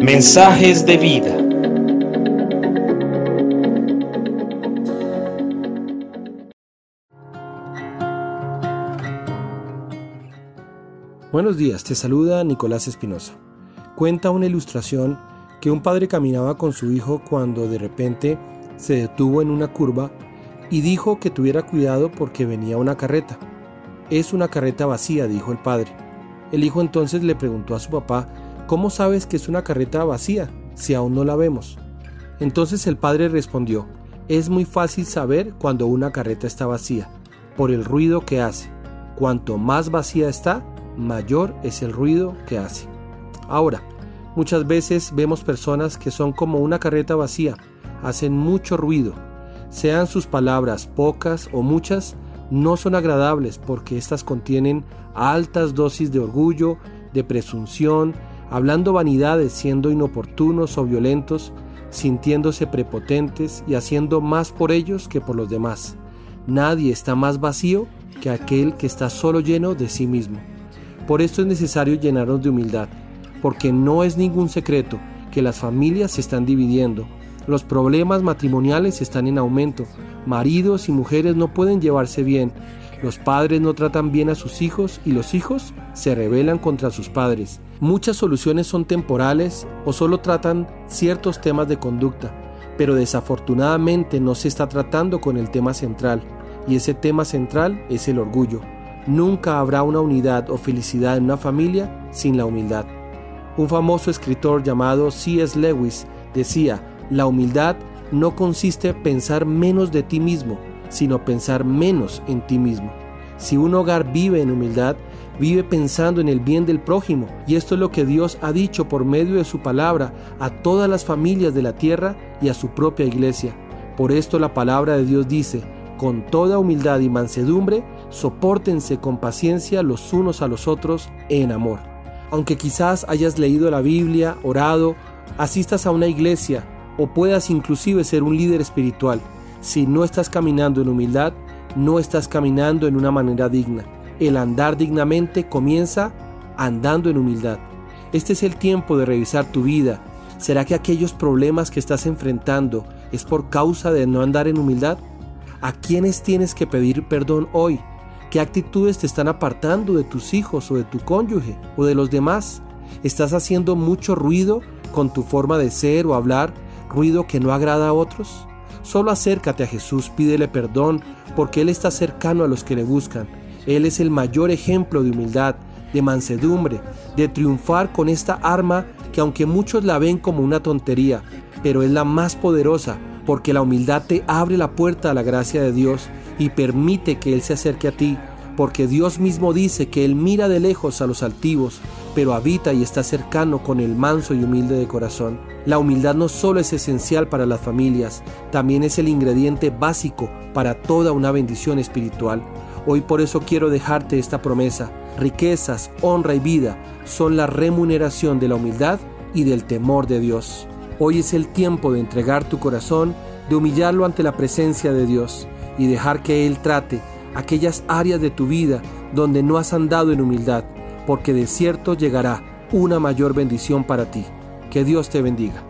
Mensajes de vida. Buenos días, te saluda Nicolás Espinosa. Cuenta una ilustración que un padre caminaba con su hijo cuando de repente se detuvo en una curva y dijo que tuviera cuidado porque venía una carreta. Es una carreta vacía, dijo el padre. El hijo entonces le preguntó a su papá, ¿cómo sabes que es una carreta vacía si aún no la vemos? Entonces el padre respondió, es muy fácil saber cuando una carreta está vacía, por el ruido que hace. Cuanto más vacía está, mayor es el ruido que hace. Ahora, muchas veces vemos personas que son como una carreta vacía, hacen mucho ruido. Sean sus palabras pocas o muchas, no son agradables porque éstas contienen altas dosis de orgullo, de presunción, hablando vanidades siendo inoportunos o violentos, sintiéndose prepotentes y haciendo más por ellos que por los demás. Nadie está más vacío que aquel que está solo lleno de sí mismo. Por esto es necesario llenarnos de humildad, porque no es ningún secreto que las familias se están dividiendo, los problemas matrimoniales están en aumento, maridos y mujeres no pueden llevarse bien, los padres no tratan bien a sus hijos y los hijos se rebelan contra sus padres. Muchas soluciones son temporales o solo tratan ciertos temas de conducta, pero desafortunadamente no se está tratando con el tema central, y ese tema central es el orgullo. Nunca habrá una unidad o felicidad en una familia sin la humildad. Un famoso escritor llamado C.S. Lewis decía, la humildad no consiste en pensar menos de ti mismo, sino pensar menos en ti mismo. Si un hogar vive en humildad, vive pensando en el bien del prójimo, y esto es lo que Dios ha dicho por medio de su palabra a todas las familias de la tierra y a su propia iglesia. Por esto la palabra de Dios dice, con toda humildad y mansedumbre, soportense con paciencia los unos a los otros en amor. Aunque quizás hayas leído la Biblia, orado, asistas a una iglesia o puedas inclusive ser un líder espiritual, si no estás caminando en humildad, no estás caminando en una manera digna. El andar dignamente comienza andando en humildad. Este es el tiempo de revisar tu vida. ¿Será que aquellos problemas que estás enfrentando es por causa de no andar en humildad? ¿A quiénes tienes que pedir perdón hoy? ¿Qué actitudes te están apartando de tus hijos o de tu cónyuge o de los demás? ¿Estás haciendo mucho ruido con tu forma de ser o hablar, ruido que no agrada a otros? Solo acércate a Jesús, pídele perdón, porque Él está cercano a los que le buscan. Él es el mayor ejemplo de humildad, de mansedumbre, de triunfar con esta arma que aunque muchos la ven como una tontería, pero es la más poderosa porque la humildad te abre la puerta a la gracia de Dios y permite que Él se acerque a ti, porque Dios mismo dice que Él mira de lejos a los altivos, pero habita y está cercano con el manso y humilde de corazón. La humildad no solo es esencial para las familias, también es el ingrediente básico para toda una bendición espiritual. Hoy por eso quiero dejarte esta promesa. Riquezas, honra y vida son la remuneración de la humildad y del temor de Dios. Hoy es el tiempo de entregar tu corazón, de humillarlo ante la presencia de Dios y dejar que Él trate aquellas áreas de tu vida donde no has andado en humildad, porque de cierto llegará una mayor bendición para ti. Que Dios te bendiga.